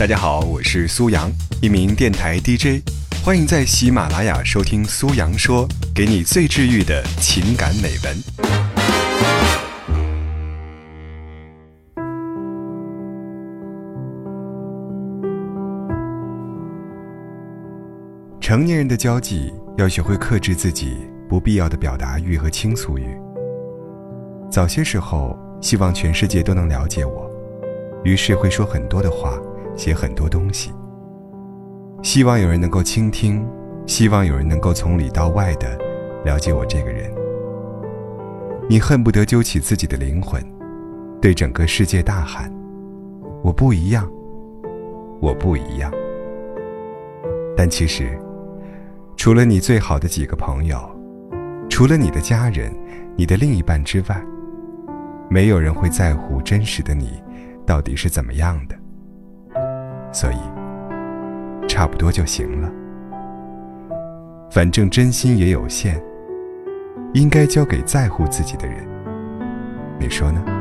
大家好，我是苏阳，一名电台 DJ，欢迎在喜马拉雅收听苏阳说，给你最治愈的情感美文。成年人的交际要学会克制自己不必要的表达欲和倾诉欲。早些时候，希望全世界都能了解我，于是会说很多的话。写很多东西，希望有人能够倾听，希望有人能够从里到外的了解我这个人。你恨不得揪起自己的灵魂，对整个世界大喊：“我不一样，我不一样。”但其实，除了你最好的几个朋友，除了你的家人、你的另一半之外，没有人会在乎真实的你到底是怎么样的。所以，差不多就行了。反正真心也有限，应该交给在乎自己的人。你说呢？